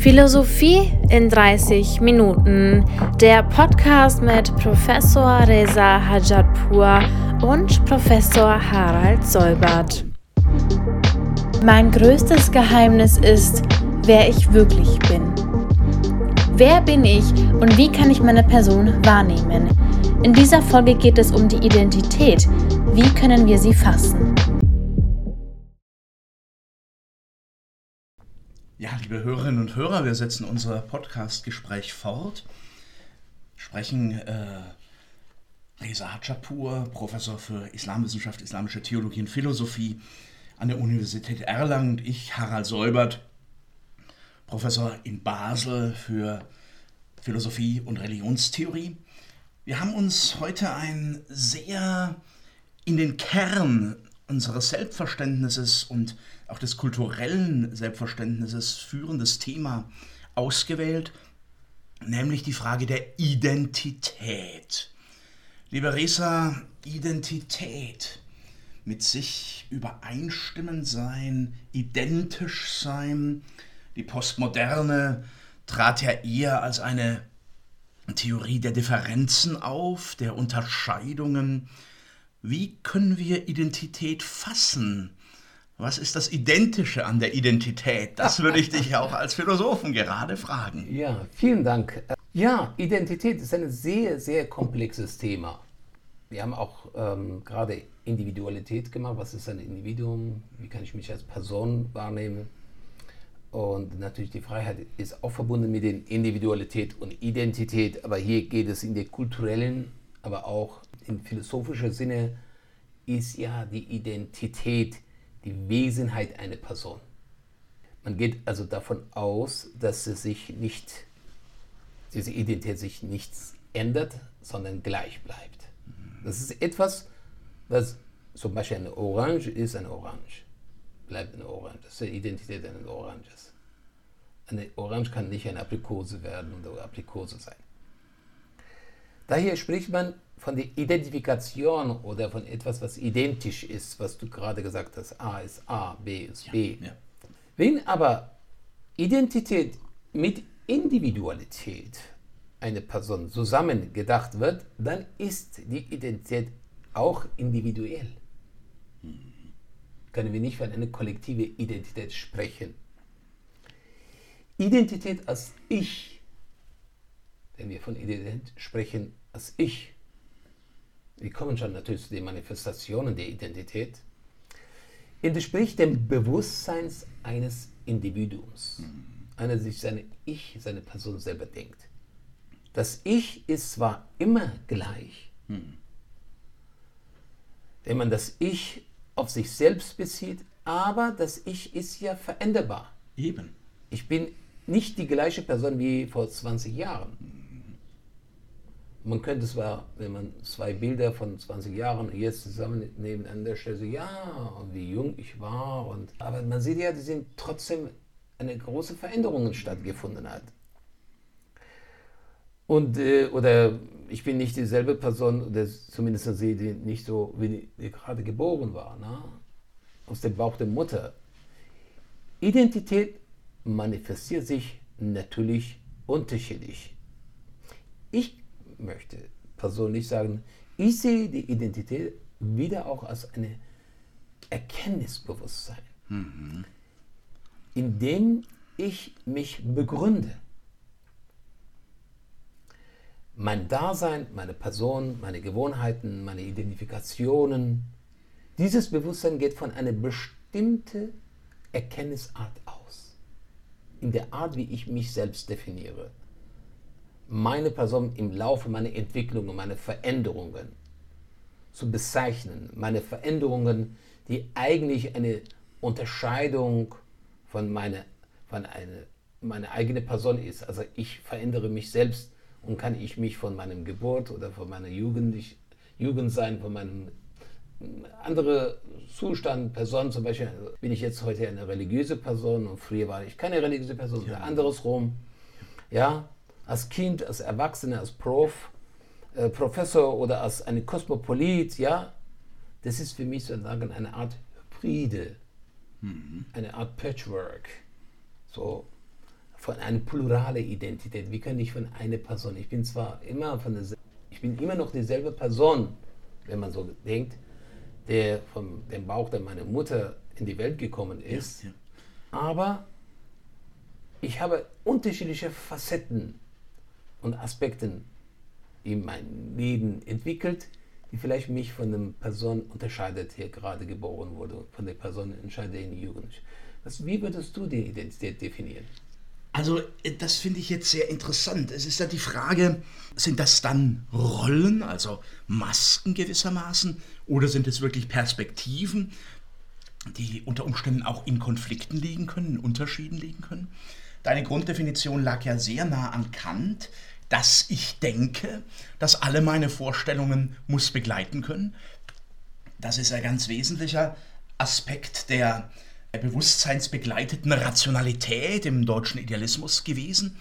Philosophie in 30 Minuten. Der Podcast mit Professor Reza Hajatpur und Professor Harald Solbert. Mein größtes Geheimnis ist, wer ich wirklich bin. Wer bin ich und wie kann ich meine Person wahrnehmen? In dieser Folge geht es um die Identität. Wie können wir sie fassen? Ja, liebe Hörerinnen und Hörer, wir setzen unser Podcast-Gespräch fort. Sprechen äh, Reza Hatschapur, Professor für Islamwissenschaft, Islamische Theologie und Philosophie an der Universität Erlangen und ich, Harald Säubert, Professor in Basel für Philosophie und Religionstheorie. Wir haben uns heute ein sehr in den Kern unseres Selbstverständnisses und auch des kulturellen Selbstverständnisses führendes Thema ausgewählt, nämlich die Frage der Identität. Lieber Resa, Identität, mit sich übereinstimmen sein, identisch sein. Die Postmoderne trat ja eher als eine Theorie der Differenzen auf, der Unterscheidungen. Wie können wir Identität fassen? Was ist das Identische an der Identität? Das würde ich dich auch als Philosophen gerade fragen. Ja, vielen Dank. Ja, Identität ist ein sehr, sehr komplexes Thema. Wir haben auch ähm, gerade Individualität gemacht. Was ist ein Individuum? Wie kann ich mich als Person wahrnehmen? Und natürlich die Freiheit ist auch verbunden mit der Individualität und Identität. Aber hier geht es in der kulturellen, aber auch in philosophischer Sinne ist ja die Identität die Wesenheit einer Person. Man geht also davon aus, dass sie sich nicht, diese Identität sich nichts ändert, sondern gleich bleibt. Das ist etwas, was zum Beispiel eine Orange ist eine Orange. Bleibt eine Orange. Das ist die Identität eines Oranges. Eine Orange kann nicht eine Aprikose werden oder Aprikose sein. Daher spricht man von der Identifikation oder von etwas, was identisch ist, was du gerade gesagt hast. A ist A, B ist B. Ja. Wenn aber Identität mit Individualität einer Person zusammen gedacht wird, dann ist die Identität auch individuell. Mhm. Können wir nicht von einer kollektiven Identität sprechen. Identität als Ich, wenn wir von Identität sprechen als Ich, wir kommen schon natürlich zu den Manifestationen der Identität, entspricht dem Bewusstsein eines Individuums. Mhm. Einer, sich seine Ich, seine Person selber denkt. Das Ich ist zwar immer gleich, mhm. wenn man das Ich auf sich selbst bezieht, aber das Ich ist ja veränderbar. Eben. Ich bin nicht die gleiche Person wie vor 20 Jahren. Man könnte zwar, wenn man zwei Bilder von 20 Jahren jetzt zusammen nebeneinander stellt, so, ja, und wie jung ich war. Und, aber man sieht ja, dass sind trotzdem eine große Veränderung stattgefunden hat. Und, äh, oder ich bin nicht dieselbe Person, oder zumindest sehe ich nicht so, wie ich gerade geboren war, ne? aus dem Bauch der Mutter. Identität manifestiert sich natürlich unterschiedlich. Ich möchte persönlich sagen, ich sehe die Identität wieder auch als ein Erkenntnisbewusstsein, mhm. in dem ich mich begründe. Mein Dasein, meine Person, meine Gewohnheiten, meine Identifikationen, dieses Bewusstsein geht von einer bestimmten Erkenntnisart aus. In der Art, wie ich mich selbst definiere meine Person im Laufe meiner Entwicklung und meiner Veränderungen zu bezeichnen. Meine Veränderungen, die eigentlich eine Unterscheidung von meiner, von eine, meine eigene Person ist. Also ich verändere mich selbst und kann ich mich von meinem Geburt oder von meiner Jugend, Jugend sein, von meinem anderen Zustand, Person zum Beispiel, bin ich jetzt heute eine religiöse Person und früher war ich keine religiöse Person, ja. oder andersrum. Ja, als Kind, als Erwachsener, als Prof, äh, Professor oder als ein Kosmopolit, ja, das ist für mich sozusagen eine Art Hybride, mhm. eine Art Patchwork. So von einer pluralen Identität. Wie kann ich von einer Person, ich bin zwar immer von der, ich bin immer noch dieselbe Person, wenn man so denkt, der vom dem Bauch der meiner Mutter in die Welt gekommen ist, ja, ja. aber ich habe unterschiedliche Facetten und Aspekte in meinem Leben entwickelt, die vielleicht mich von einer Person unterscheidet, die gerade geboren wurde, von der Person entscheidet in Jugend. Was, wie würdest du die Identität definieren? Also, äh, das finde ich jetzt sehr interessant. Es ist ja die Frage, sind das dann Rollen, also Masken gewissermaßen, oder sind es wirklich Perspektiven, die unter Umständen auch in Konflikten liegen können, in Unterschieden liegen können? Deine Grunddefinition lag ja sehr nah an Kant, dass ich denke, dass alle meine Vorstellungen muss begleiten können. Das ist ein ganz wesentlicher Aspekt der bewusstseinsbegleiteten Rationalität im deutschen Idealismus gewesen.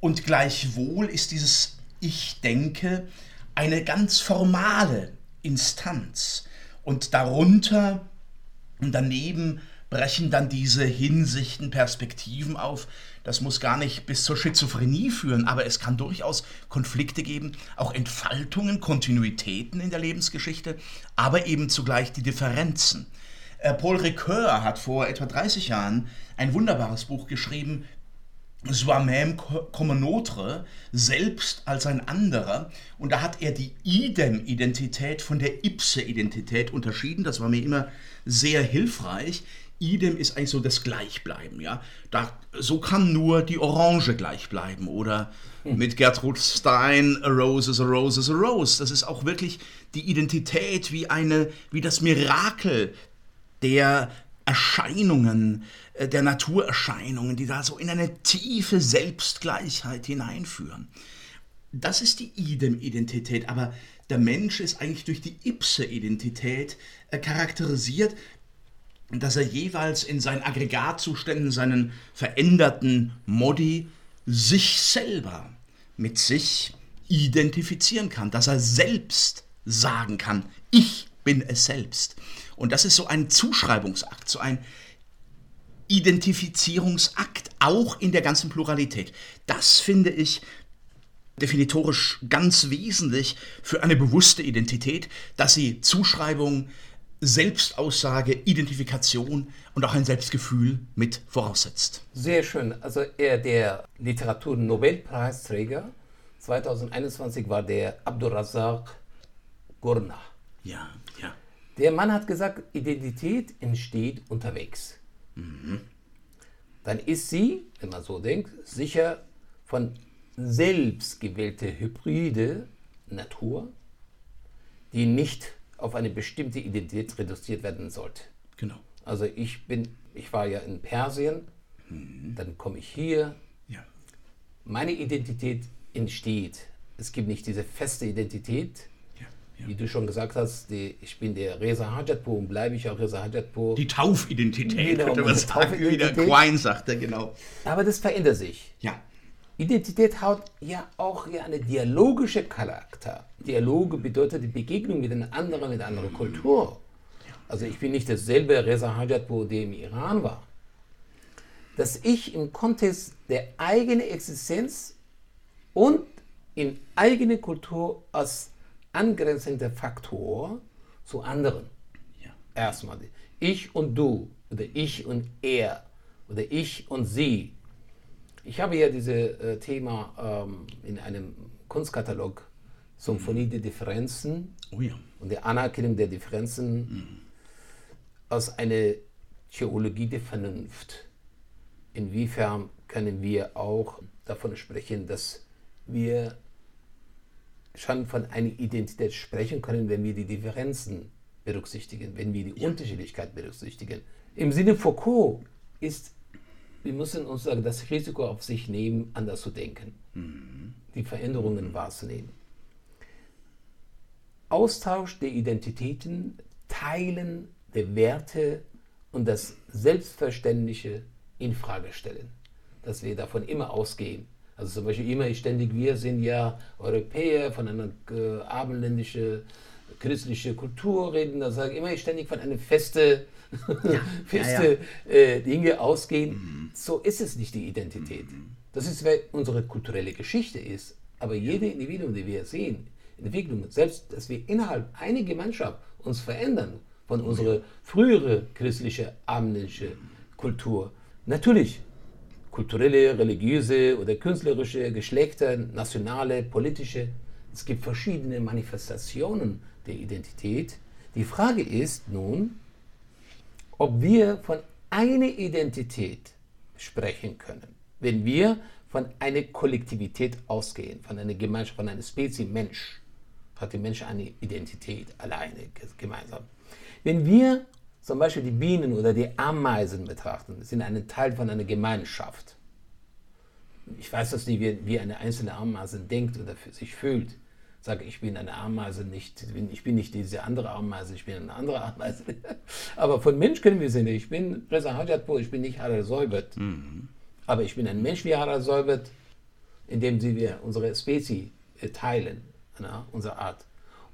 Und gleichwohl ist dieses Ich denke eine ganz formale Instanz. Und darunter und daneben brechen dann diese Hinsichten, Perspektiven auf. Das muss gar nicht bis zur Schizophrenie führen, aber es kann durchaus Konflikte geben, auch Entfaltungen, Kontinuitäten in der Lebensgeschichte, aber eben zugleich die Differenzen. Äh, Paul Ricoeur hat vor etwa 30 Jahren ein wunderbares Buch geschrieben, Un autre, selbst als ein anderer. Und da hat er die Idem-Identität von der Ipse-Identität unterschieden. Das war mir immer sehr hilfreich. Idem ist eigentlich so das Gleichbleiben, ja. Da, so kann nur die Orange gleichbleiben oder mit Gertrud Stein, a rose is a rose is a rose. Das ist auch wirklich die Identität wie eine, wie das Mirakel der Erscheinungen, äh, der Naturerscheinungen, die da so in eine tiefe Selbstgleichheit hineinführen. Das ist die Idem-Identität, aber der Mensch ist eigentlich durch die Ipse-Identität äh, charakterisiert, dass er jeweils in seinen Aggregatzuständen, seinen veränderten Modi, sich selber mit sich identifizieren kann, dass er selbst sagen kann, ich bin es selbst. Und das ist so ein Zuschreibungsakt, so ein Identifizierungsakt, auch in der ganzen Pluralität. Das finde ich definitorisch ganz wesentlich für eine bewusste Identität, dass sie Zuschreibung, Selbstaussage, Identifikation und auch ein Selbstgefühl mit voraussetzt. Sehr schön. Also er, der Literatur-Nobelpreisträger 2021 war der Abdurrazak Gurna. Ja, ja. Der Mann hat gesagt, Identität entsteht unterwegs. Mhm. Dann ist sie, wenn man so denkt, sicher von selbstgewählter hybride Natur, die nicht auf eine bestimmte Identität reduziert werden sollte. Genau. Also ich bin, ich war ja in Persien, mhm. dann komme ich hier. Ja. Meine Identität entsteht. Es gibt nicht diese feste Identität. Wie du schon gesagt hast. Die, ich bin der Reza Hajatpur und bleibe ich auch Reza Hajatpur. Die Taufidentität, genau, könnte man sagen, wie der Quine sagte, genau. Aber das verändert sich. Ja. Identität hat ja auch ja einen dialogischen Charakter. Dialoge bedeutet die Begegnung mit einer anderen, mit einer anderen Kultur. Also ich bin nicht dasselbe Reza Hajatpur, der im Iran war. Dass ich im Kontext der eigenen Existenz und in eigene Kultur als angrenzender Faktor zu anderen. Ja. Erstmal ich und du oder ich und er oder ich und sie ich habe ja dieses äh, Thema ähm, in einem Kunstkatalog Symphonie der Differenzen oh ja. und der Anerkennung der Differenzen mhm. als eine Theologie der Vernunft. Inwiefern können wir auch davon sprechen, dass wir schon von einer Identität sprechen können, wenn wir die Differenzen berücksichtigen, wenn wir die. Unterschiedlichkeit berücksichtigen. Im Sinne Foucault ist wir müssen uns das Risiko auf sich nehmen, anders zu denken, mhm. die Veränderungen wahrzunehmen. Austausch der Identitäten, Teilen der Werte und das Selbstverständliche in Frage stellen. Dass wir davon immer ausgehen. Also zum Beispiel immer ständig, wir sind ja Europäer von einer äh, abendländischen christliche Kultur reden, da sagen immer ständig von einer feste, ja. feste ja, ja. Äh, Dinge ausgehen. Mhm. So ist es nicht die Identität. Mhm. Das ist, wer unsere kulturelle Geschichte ist. Aber jede Individuum, die wir sehen, Entwicklung, selbst dass wir innerhalb einer Gemeinschaft uns verändern von unserer früheren christlichen, abendlichen Kultur. Natürlich, kulturelle, religiöse oder künstlerische, Geschlechter, nationale, politische. Es gibt verschiedene Manifestationen der Identität. Die Frage ist nun, ob wir von einer Identität sprechen können, wenn wir von einer Kollektivität ausgehen, von einer Gemeinschaft, von einer Spezies Mensch, hat der Mensch eine Identität alleine gemeinsam. Wenn wir zum Beispiel die Bienen oder die Ameisen betrachten, sind ein Teil von einer Gemeinschaft. Ich weiß das nicht, wie, wie eine einzelne Ameise denkt oder für sich fühlt. Sage, ich bin eine Ameise, nicht, ich bin nicht diese andere Ameise, ich bin eine andere Ameise. Aber von Mensch können wir sehen, ich bin Reza Hajatpur, ich bin nicht Harald Säubert. Mhm. Aber ich bin ein Mensch wie Harald Säubert, indem wir unsere Spezies teilen, unsere Art.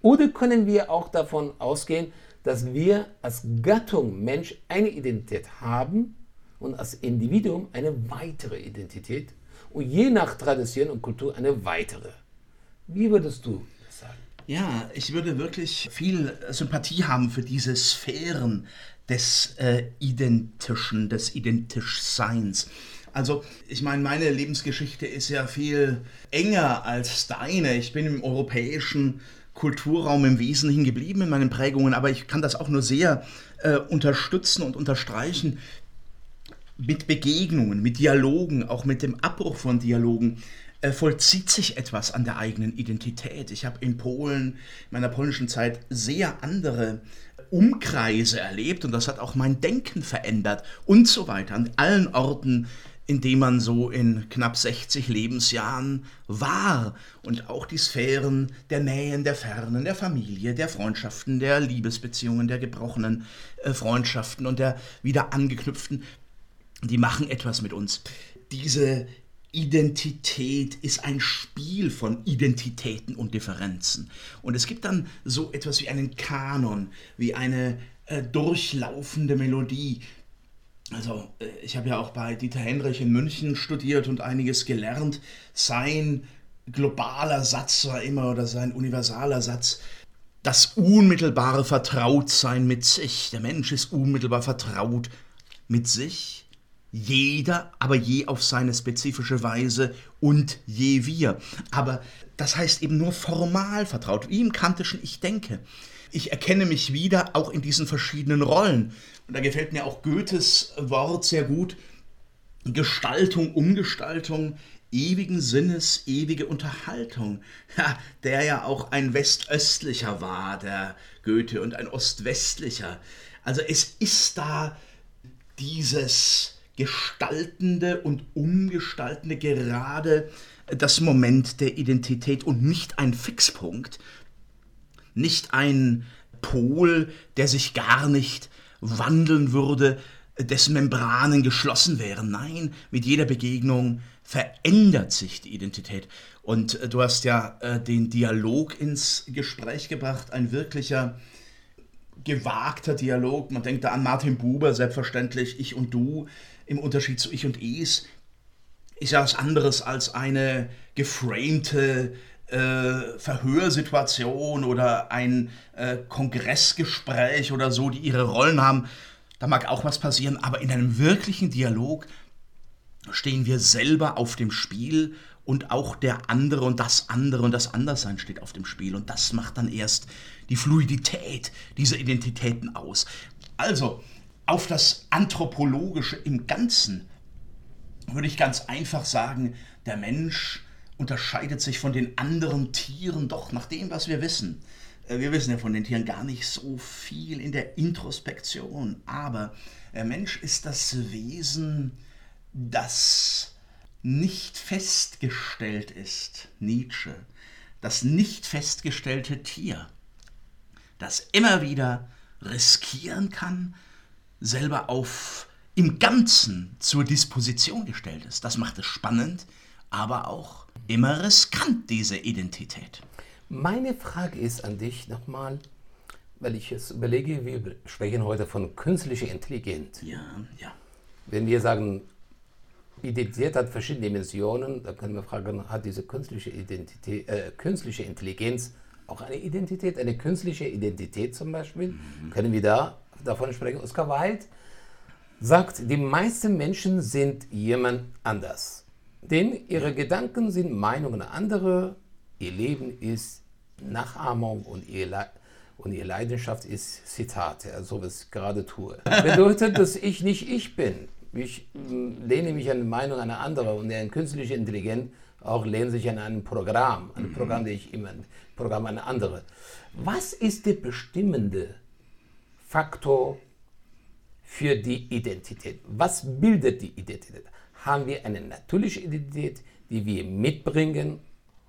Oder können wir auch davon ausgehen, dass wir als Gattung Mensch eine Identität haben und als Individuum eine weitere Identität und je nach Tradition und Kultur eine weitere. Wie würdest du das sagen? Ja, ich würde wirklich viel Sympathie haben für diese Sphären des äh, Identischen, des Identischseins. Also, ich meine, meine Lebensgeschichte ist ja viel enger als deine. Ich bin im europäischen Kulturraum im Wesentlichen geblieben in meinen Prägungen, aber ich kann das auch nur sehr äh, unterstützen und unterstreichen mit Begegnungen, mit Dialogen, auch mit dem Abbruch von Dialogen äh, vollzieht sich etwas an der eigenen Identität. Ich habe in Polen, in meiner polnischen Zeit, sehr andere Umkreise erlebt und das hat auch mein Denken verändert und so weiter. An allen Orten in dem man so in knapp 60 Lebensjahren war und auch die Sphären der Nähen, der Fernen, der Familie, der Freundschaften, der Liebesbeziehungen, der gebrochenen äh, Freundschaften und der wieder angeknüpften, die machen etwas mit uns. Diese Identität ist ein Spiel von Identitäten und Differenzen. Und es gibt dann so etwas wie einen Kanon, wie eine äh, durchlaufende Melodie, also äh, ich habe ja auch bei Dieter Henrich in München studiert und einiges gelernt. Sein globaler Satz war immer oder sein universaler Satz, das unmittelbare Vertrautsein mit sich. Der Mensch ist unmittelbar vertraut mit sich, jeder, aber je auf seine spezifische Weise und je wir. Aber das heißt eben nur formal vertraut, wie im kantischen Ich denke. Ich erkenne mich wieder auch in diesen verschiedenen Rollen. Und da gefällt mir auch Goethes Wort sehr gut. Gestaltung, Umgestaltung, ewigen Sinnes, ewige Unterhaltung. Ja, der ja auch ein westöstlicher war, der Goethe, und ein ostwestlicher. Also es ist da dieses gestaltende und umgestaltende gerade das Moment der Identität und nicht ein Fixpunkt, nicht ein Pol, der sich gar nicht wandeln würde, dessen Membranen geschlossen wären. Nein, mit jeder Begegnung verändert sich die Identität. Und äh, du hast ja äh, den Dialog ins Gespräch gebracht, ein wirklicher gewagter Dialog. Man denkt da an Martin Buber, selbstverständlich, ich und du, im Unterschied zu ich und es, ist ja was anderes als eine geframte äh, Verhörsituation oder ein äh, Kongressgespräch oder so, die ihre Rollen haben, da mag auch was passieren, aber in einem wirklichen Dialog stehen wir selber auf dem Spiel und auch der andere und das andere und das Anderssein steht auf dem Spiel und das macht dann erst die Fluidität dieser Identitäten aus. Also, auf das Anthropologische im Ganzen würde ich ganz einfach sagen, der Mensch unterscheidet sich von den anderen Tieren doch nach dem, was wir wissen. Äh, wir wissen ja von den Tieren gar nicht so viel in der Introspektion, aber der Mensch ist das Wesen, das nicht festgestellt ist, Nietzsche, das nicht festgestellte Tier, das immer wieder riskieren kann, selber auf im Ganzen zur Disposition gestellt ist. Das macht es spannend, aber auch immer riskant, diese Identität. Meine Frage ist an dich nochmal, weil ich es überlege, wir sprechen heute von künstlicher Intelligenz. Ja, ja. Wenn wir sagen, Identität hat verschiedene Dimensionen, dann können wir fragen, hat diese künstliche, Identität, äh, künstliche Intelligenz auch eine Identität, eine künstliche Identität zum Beispiel? Mhm. Können wir da davon sprechen? Oscar Wilde sagt, die meisten Menschen sind jemand anders. Denn ihre. Gedanken sind Meinungen anderer, ihr Leben ist Nachahmung und ihr, Le und ihre Leidenschaft ist Zitate, also was ich gerade tue. Bedeutet, dass ich nicht ich bin. Ich mm, lehne mich an die Meinung einer anderen und der künstliche Intelligenz auch lehnt sich an ein Programm, ein. Programm, das ich immer, Programm eine andere. Was ist der bestimmende Faktor für die Identität? Was bildet die Identität? Haben wir eine natürliche Identität, die wir mitbringen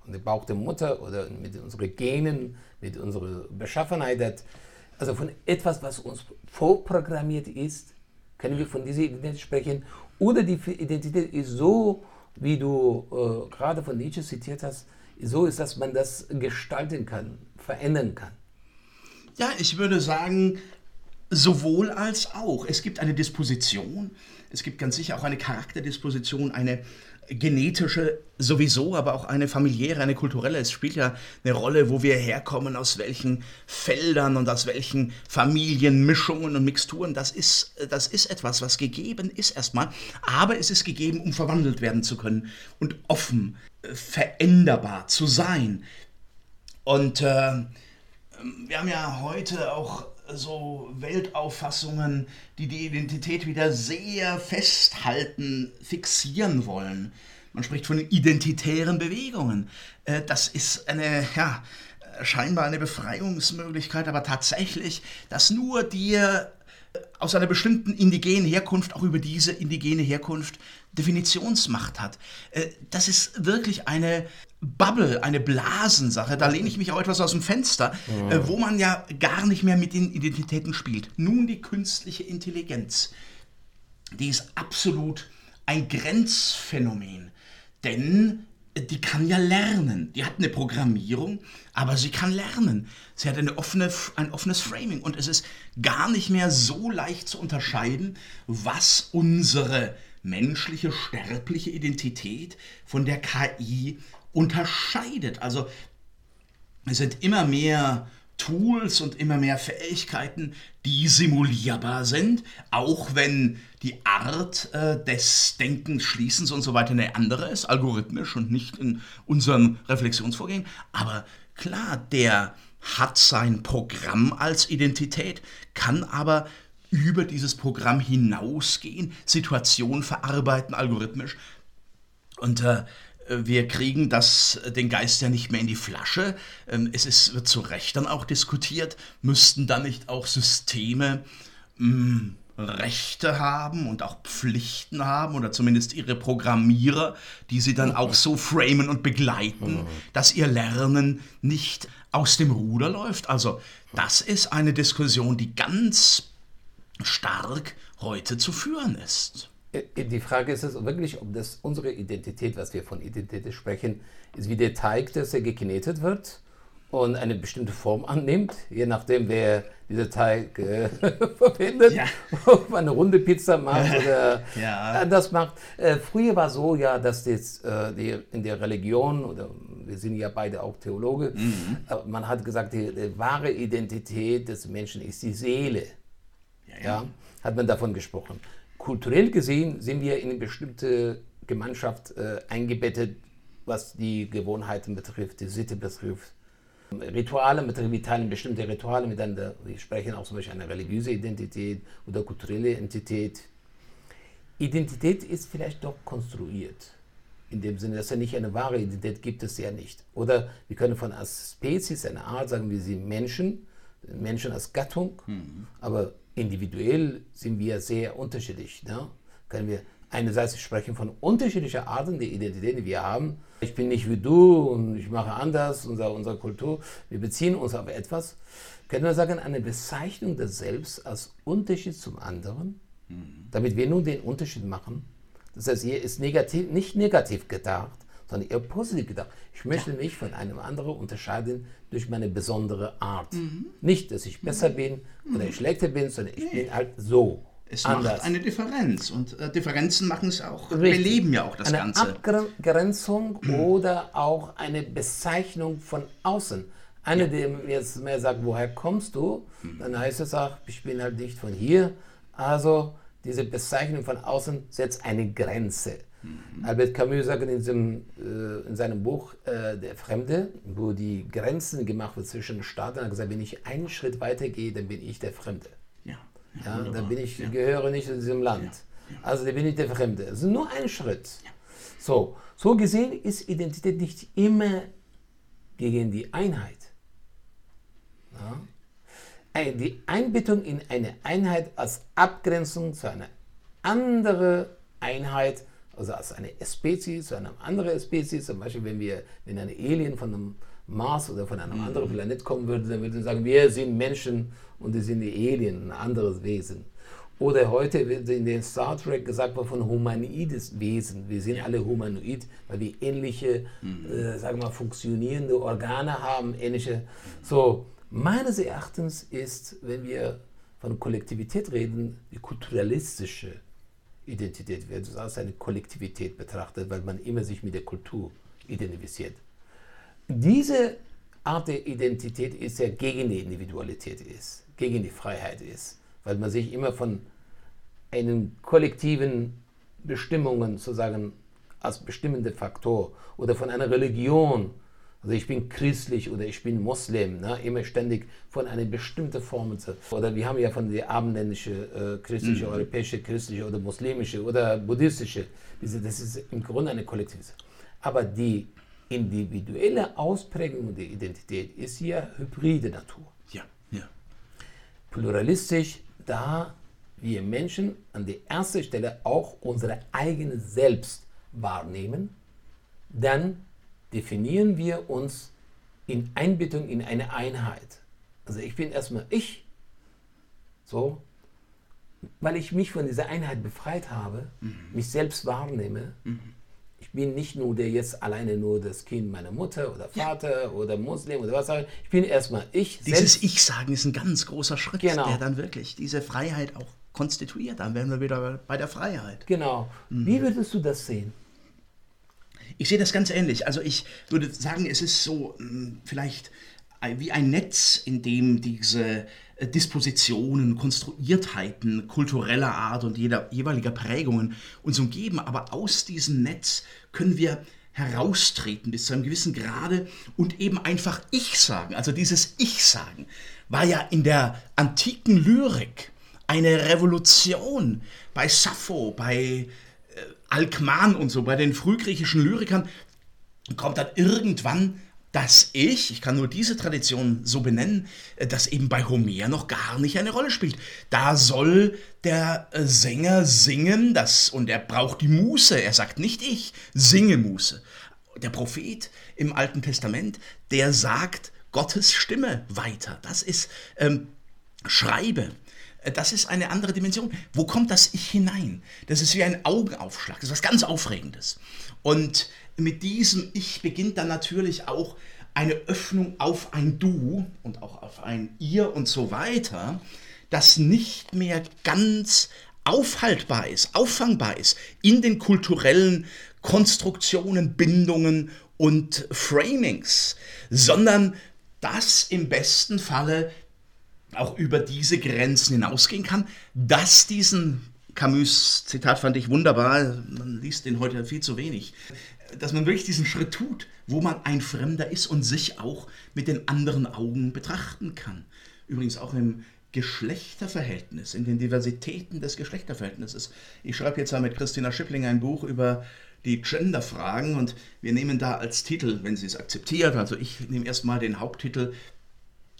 und der Bauch der Mutter oder mit unseren Genen, mit unserer Beschaffenheit, also von etwas, was uns vorprogrammiert ist, können wir von dieser Identität sprechen. Oder die Identität ist so, wie du äh, gerade von Nietzsche zitiert hast, so ist, dass man das gestalten kann, verändern kann. Ja, ich würde sagen, sowohl als auch. Es gibt eine Disposition, es gibt ganz sicher auch eine Charakterdisposition, eine genetische sowieso, aber auch eine familiäre, eine kulturelle. Es spielt ja eine Rolle, wo wir herkommen, aus welchen Feldern und aus welchen Familienmischungen und Mixturen. Das ist, das ist etwas, was gegeben ist erstmal, aber es ist gegeben, um verwandelt werden zu können und offen, äh, veränderbar zu sein. Und äh, wir haben ja heute auch so Weltauffassungen, die die Identität wieder sehr festhalten, fixieren wollen. Man spricht von identitären Bewegungen. Äh, das ist eine, ja, scheinbar eine Befreiungsmöglichkeit, aber tatsächlich, dass nur dir aus einer bestimmten indigenen Herkunft auch über diese indigene Herkunft Definitionsmacht hat. Äh, das ist wirklich eine Bubble, eine Blasensache. Da lehne ich mich auch etwas aus dem Fenster, mhm. wo man ja gar nicht mehr mit den Identitäten spielt. Nun die künstliche Intelligenz. Die ist absolut ein Grenzphänomen. Denn die kann ja lernen. Die hat eine Programmierung, aber sie kann lernen. Sie hat eine offene, ein offenes Framing und es ist gar nicht mehr so leicht zu unterscheiden, was unsere menschliche, sterbliche Identität von der KI unterscheidet. Also es sind immer mehr Tools und immer mehr Fähigkeiten, die simulierbar sind, auch wenn die Art äh, des Denkens, Schließens und so weiter eine andere ist, algorithmisch und nicht in unserem Reflexionsvorgehen. Aber klar, der hat sein Programm als Identität, kann aber über dieses Programm hinausgehen, Situationen verarbeiten algorithmisch. Und äh, wir kriegen das, äh, den Geist ja nicht mehr in die Flasche. Ähm, es ist, wird zu Recht dann auch diskutiert, müssten dann nicht auch Systeme mh, hm, Rechte haben und auch Pflichten haben oder zumindest ihre Programmierer, die sie dann auch so framen und begleiten, dass ihr Lernen nicht aus dem Ruder läuft. Also das ist eine Diskussion, die ganz stark heute zu führen ist. Äh, die Frage ist es wirklich, ob das unsere Identität, was wir von Identität sprechen, ist wie der Teig, dass er geknetet wird und eine bestimmte Form annimmt, je nachdem, wer diesen Teig äh, verwendet, ja. ob man eine runde Pizza macht oder ja. das macht. Äh, früher war so ja, dass das, äh, die, in der Religion, oder wir sind ja beide auch Theologe, mhm. Äh, man hat gesagt, die, die, wahre Identität des Menschen ist die Seele. Ja, ja. hat man davon gesprochen kulturell gesehen sind wir in eine bestimmte Gemeinschaft äh, eingebettet, was die Gewohnheiten betrifft, die Sitte betrifft. Rituale, mit wir teilen bestimmte Rituale miteinander. Wir sprechen auch zum Beispiel eine religiöse Identität oder kulturelle Identität. Identität ist vielleicht doch konstruiert. In dem Sinne, dass es ja nicht eine wahre Identität gibt es ja nicht. Oder wir können von als Spezies, eine Art sagen, wir sind Menschen, Menschen als Gattung, mhm. aber individuell sind wir sehr unterschiedlich. Ne? Können wir einerseits sprechen von unterschiedlichen Arten der Identität, die wir haben. Ich bin nicht wie du und ich mache anders, unsere, unsere Kultur. Wir beziehen uns auf etwas. Können wir sagen, eine Bezeichnung des Selbst als Unterschied zum anderen, mhm. damit wir nun den Unterschied machen. Das heißt, hier ist negativ, nicht negativ gedacht, sondern eher positiv gedacht. Ich möchte Ja. mich von einem anderen unterscheiden durch meine besondere Art. Nicht, dass ich besser bin oder ich schlechter bin, sondern ich bin halt so. Es anders. macht eine Differenz und äh, Differenzen machen es auch, Richtig. beleben ja auch das eine Ganze. Abgrenzung oder auch eine Bezeichnung von außen. Einer, der mir jetzt mehr sagt, woher kommst du, Mhm. dann heißt es auch, ich bin halt nicht von hier. Also diese Bezeichnung von außen setzt eine Grenze. Mhm. Albert Camus sagt in, diesem, äh, in seinem Buch äh, Der Fremde, wo die Grenzen gemacht wird zwischen Staaten, hat gesagt, wenn ich einen Schritt weiter gehe, dann bin ich der Fremde. Ja, dann bin ich, gehöre nicht zu diesem Land. Also dann bin ich der Fremde. Es ist nur ein Schritt. So, so gesehen ist Identität nicht immer gegen die Einheit. Ja? Die Einbettung in eine Einheit als Abgrenzung zu einer anderen Einheit, also als eine Spezies zu einer anderen Spezies, zum Beispiel wenn wir, wenn ein Alien von einem Mars oder von einem anderen Planet kommen würde, dann würden wir sagen, wir sind Menschen und die sind die Alien, ein anderes Wesen. Oder heute wird in den Star Trek gesagt von humanoides Wesen. Wir sind alle humanoid, weil wir ähnliche, äh, sagen wir mal, funktionierende Organe haben, ähnliche. So, meines Erachtens ist, wenn wir von Kollektivität reden, die kulturalistische Identität wird als eine Kollektivität betrachtet, weil man immer sich mit der Kultur identifiziert. Diese Art der Identität ist ja gegen die Individualität ist, gegen die Freiheit ist, weil man sich immer von einen kollektiven Bestimmungen sozusagen als bestimmender Faktor oder von einer Religion, also ich bin christlich oder ich bin Moslem, ne, immer ständig von einer bestimmten Form zu. Oder wir haben ja von der abendländische, äh, christliche, europäische, christliche oder muslimische oder buddhistische, das ist im Grunde eine Kollektive. Aber die individuelle Ausprägung der Identität ist ja hybride Natur Ja, ja. pluralistisch, da wir Menschen an der ersten Stelle auch unsere eigene Selbst wahrnehmen, dann definieren wir uns in Einbettung in eine Einheit. Also ich bin erstmal ich, so, weil ich mich von dieser Einheit befreit habe, mich selbst wahrnehme. Ich bin nicht nur der jetzt alleine nur das Kind meiner Mutter oder Vater oder Muslim oder was auch immer. Ich bin erstmal ich Dieses Ich-Sagen ist ein ganz großer Schritt, Genau. der dann wirklich diese Freiheit auch konstituiert. Dann wären wir wieder bei der Freiheit. Genau. Wie würdest du das sehen? Ich sehe das ganz ähnlich. Also ich würde sagen, es ist so mh, vielleicht wie ein Netz, in dem diese Dispositionen, Konstruiertheiten kultureller Art und jeder, jeweiliger Prägungen uns umgeben. Aber aus diesem Netz können wir heraustreten bis zu einem gewissen Grade und eben einfach Ich sagen. Also dieses Ich sagen war ja in der antiken Lyrik eine Revolution bei Sappho, bei Alkman und so, bei den frühgriechischen Lyrikern, kommt dann irgendwann das Ich, ich kann nur diese Tradition so benennen, äh, das eben bei Homer noch gar nicht eine Rolle spielt. Da soll der äh, Sänger singen, das, und er braucht die Muße, er sagt nicht ich, singe Muße. Der Prophet im Alten Testament, der sagt Gottes Stimme weiter. Das ist ähm, Schreibe. Äh, Das ist eine andere Dimension. Wo kommt das Ich hinein? Das ist wie ein Augenaufschlag. Das ist was ganz Aufregendes. Und mit diesem Ich beginnt dann natürlich auch eine Öffnung auf ein Du und auch auf ein Ihr und so weiter, das nicht mehr ganz aufhaltbar ist, auffangbar ist in den kulturellen Konstruktionen, Bindungen und Framings, sondern das im besten Falle auch über diese Grenzen hinausgehen kann, dass diesen Camus-Zitat fand ich wunderbar, man liest den heute viel zu wenig, dass man wirklich diesen Schritt tut, wo man ein Fremder ist und sich auch mit den anderen Augen betrachten kann. Übrigens auch im Geschlechterverhältnis, in den Diversitäten des Geschlechterverhältnisses. Ich schreibe jetzt mal mit Christina Schippling ein Buch über die Genderfragen und wir nehmen da als Titel, wenn sie es akzeptiert, also ich nehme erstmal den Haupttitel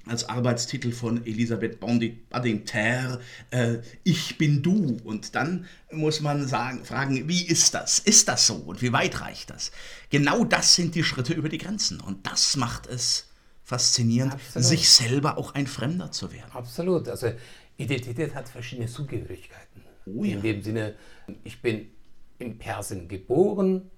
als Arbeitstitel von Elisabeth Badinter, äh, Ich bin du. Und dann muss man sagen, fragen, wie ist das? Ist das so? Und wie weit reicht das? Genau das sind die Schritte über die Grenzen. Und das macht es faszinierend, Absolut. sich selber auch ein Fremder zu werden. Absolut. Also Identität hat verschiedene Zugehörigkeiten. Oh ja. In dem Sinne, ich bin in Persien geboren,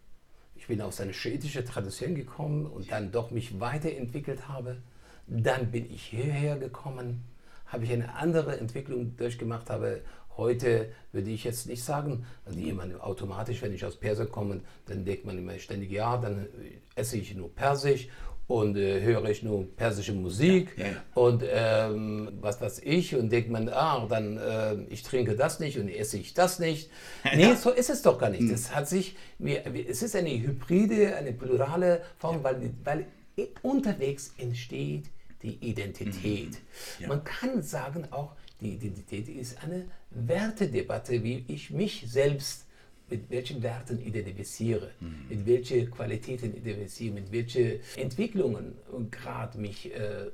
ich bin aus einer schiitischen Tradition gekommen und dann doch mich weiterentwickelt habe. Dann bin ich hierher gekommen, habe ich eine andere Entwicklung durchgemacht, habe heute würde ich jetzt nicht sagen, also jemand automatisch, wenn ich aus Persien komme, dann denkt man immer ständig, ja, dann esse ich nur Persisch und äh, höre ich nur persische Musik ja, ja, ja. und ähm, was weiß ich und denkt man, ah, dann äh, ich trinke das nicht und esse ich das nicht. Nee, so ist es doch gar nicht. Das hat sich, es ist eine hybride, eine plurale Form, weil, weil unterwegs entsteht die Identität. Mhm. Man kann sagen auch, die Identität ist eine Wertedebatte, wie ich mich selbst mit welchen Werten identifiziere, mhm. mit welchen Qualitäten identifiziere, mit welchen Entwicklungen gerade mich äh,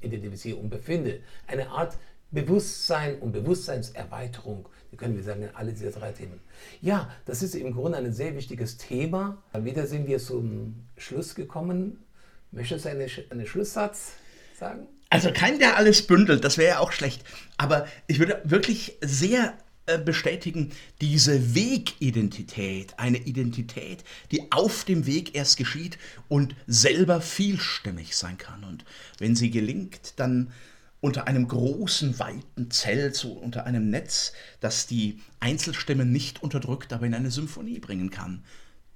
identifiziere und befinde. Eine Art Bewusstsein und Bewusstseinserweiterung, wie können wir sagen, alle diese drei Themen. Ja, das ist im Grunde ein sehr wichtiges Thema. Wieder sind wir zum Schluss gekommen. Möchtest du einen, einen Schlusssatz sagen? Also kein, der alles bündelt, das wäre ja auch schlecht. Aber ich würde wirklich sehr äh, bestätigen, diese Wegidentität, eine Identität, die auf dem Weg erst geschieht und selber vielstimmig sein kann. Und wenn sie gelingt, dann unter einem großen, weiten Zelt, so unter einem Netz, das die Einzelstimmen nicht unterdrückt, aber in eine Symphonie bringen kann.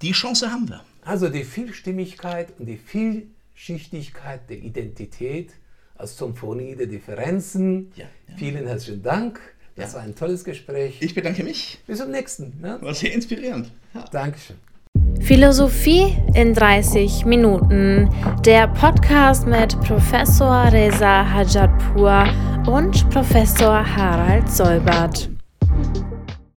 Die Chance haben wir. Also die Vielstimmigkeit und die Vielschichtigkeit der Identität als Symphonie der Differenzen. Ja, ja. Vielen herzlichen Dank. Das ja. war ein tolles Gespräch. Ich bedanke mich. Bis zum nächsten. Ne? War sehr inspirierend. Ja. Dankeschön. Philosophie in 30 Minuten. Der Podcast mit Professor Reza Hajatpur und Professor Harald Solbert.